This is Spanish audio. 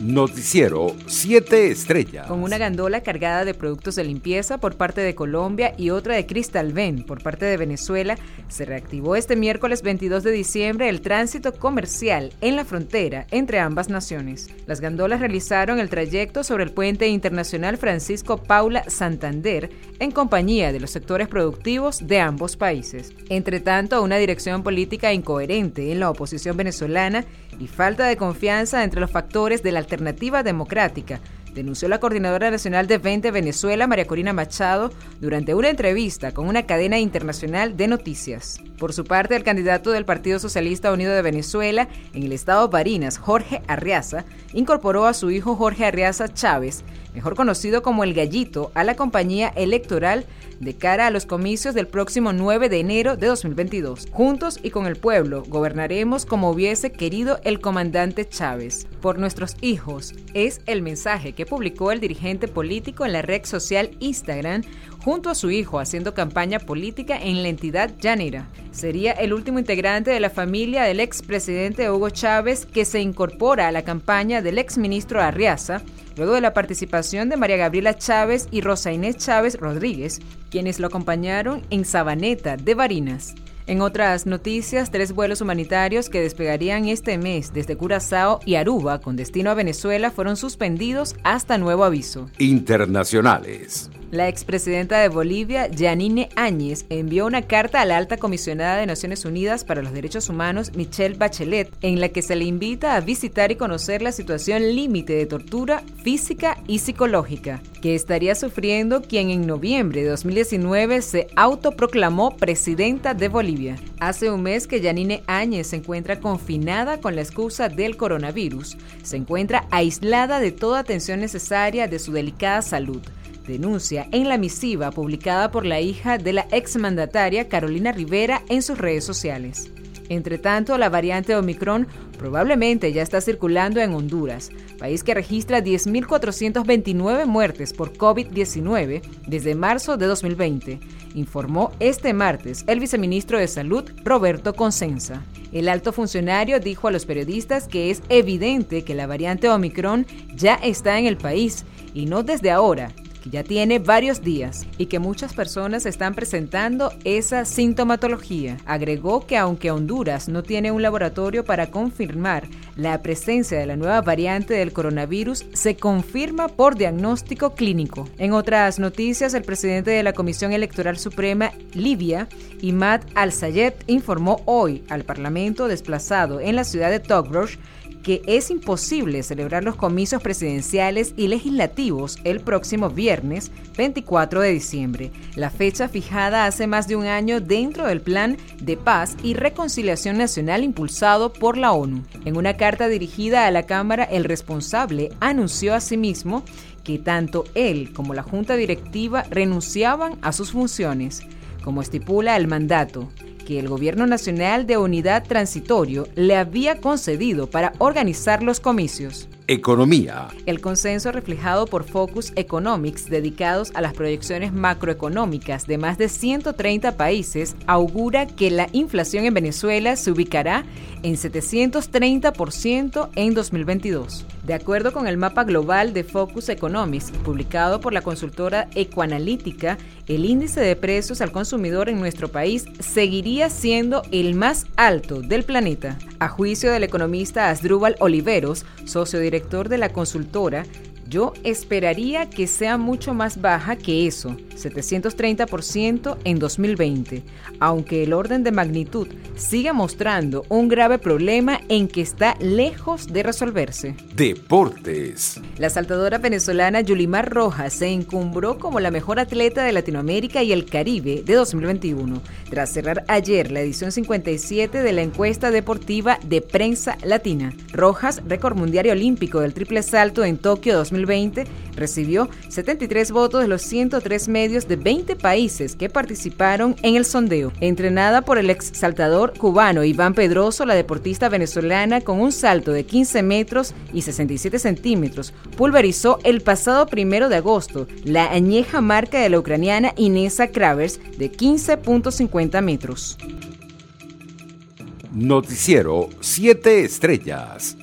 Noticiero 7 Estrellas. Con una gandola cargada de productos de limpieza por parte de Colombia y otra de Crystal Ben por parte de Venezuela, se reactivó este miércoles 22 de diciembre el tránsito comercial en la frontera entre ambas naciones. Las gandolas realizaron el trayecto sobre el puente internacional Francisco Paula Santander en compañía de los sectores productivos de ambos países. Entre tanto, una dirección política incoherente en la oposición venezolana y falta de confianza entre los factores de la alternativa democrática, denunció la coordinadora nacional de 20 Venezuela, María Corina Machado, durante una entrevista con una cadena internacional de noticias. Por su parte, el candidato del Partido Socialista Unido de Venezuela en el estado Barinas, Jorge Arriaza, incorporó a su hijo Jorge Arriaza Chávez, mejor conocido como El Gallito, a la compañía electoral de cara a los comicios del próximo 9 de enero de 2022. Juntos y con el pueblo gobernaremos como hubiese querido el comandante Chávez. Por nuestros hijos es el mensaje que publicó el dirigente político en la red social Instagram junto a su hijo haciendo campaña política en la entidad llanera. Sería el último integrante de la familia del expresidente Hugo Chávez que se incorpora a la campaña del exministro Arriaza, luego de la participación de María Gabriela Chávez y Rosa Inés Chávez Rodríguez, quienes lo acompañaron en Sabaneta de Barinas. En otras noticias, tres vuelos humanitarios que despegarían este mes desde Curazao y Aruba con destino a Venezuela fueron suspendidos hasta nuevo aviso. Internacionales. La expresidenta de Bolivia, Janine Áñez, envió una carta a la alta comisionada de Naciones Unidas para los Derechos Humanos, Michelle Bachelet, en la que se le invita a visitar y conocer la situación límite de tortura física y psicológica que estaría sufriendo quien en noviembre de 2019 se autoproclamó presidenta de Bolivia. Hace un mes que Janine Áñez se encuentra confinada con la excusa del coronavirus. Se encuentra aislada de toda atención necesaria de su delicada salud denuncia en la misiva publicada por la hija de la exmandataria Carolina Rivera en sus redes sociales. Entre tanto, la variante Omicron probablemente ya está circulando en Honduras, país que registra 10.429 muertes por COVID-19 desde marzo de 2020, informó este martes el viceministro de Salud Roberto Consensa. El alto funcionario dijo a los periodistas que es evidente que la variante Omicron ya está en el país y no desde ahora, ya tiene varios días y que muchas personas están presentando esa sintomatología. Agregó que aunque Honduras no tiene un laboratorio para confirmar la presencia de la nueva variante del coronavirus, se confirma por diagnóstico clínico. En otras noticias, el presidente de la Comisión Electoral Suprema, Libia, Imad Al-Sayed, informó hoy al Parlamento desplazado en la ciudad de Togbruch que es imposible celebrar los comicios presidenciales y legislativos el próximo viernes 24 de diciembre, la fecha fijada hace más de un año dentro del Plan de Paz y Reconciliación Nacional impulsado por la ONU. En una carta dirigida a la Cámara, el responsable anunció asimismo que tanto él como la Junta Directiva renunciaban a sus funciones, como estipula el mandato que el Gobierno Nacional de Unidad Transitorio le había concedido para organizar los comicios. Economía. El consenso reflejado por Focus Economics, dedicados a las proyecciones macroeconómicas de más de 130 países, augura que la inflación en Venezuela se ubicará en 730% en 2022. De acuerdo con el mapa global de Focus Economics, publicado por la consultora Ecoanalítica, el índice de precios al consumidor en nuestro país seguiría siendo el más alto del planeta. A juicio del economista Asdrúbal Oliveros, socio director de la consultora, yo esperaría que sea mucho más baja que eso, 730% en 2020, aunque el orden de magnitud siga mostrando un grave problema en que está lejos de resolverse. Deportes. La saltadora venezolana Yulimar Rojas se encumbró como la mejor atleta de Latinoamérica y el Caribe de 2021, tras cerrar ayer la edición 57 de la encuesta deportiva de prensa latina. Rojas, récord mundial y olímpico del triple salto en Tokio 2020, 2020 recibió 73 votos de los 103 medios de 20 países que participaron en el sondeo. Entrenada por el ex saltador cubano Iván Pedroso, la deportista venezolana con un salto de 15 metros y 67 centímetros pulverizó el pasado primero de agosto la añeja marca de la ucraniana Inesa Kravers de 15.50 metros. Noticiero 7 Estrellas.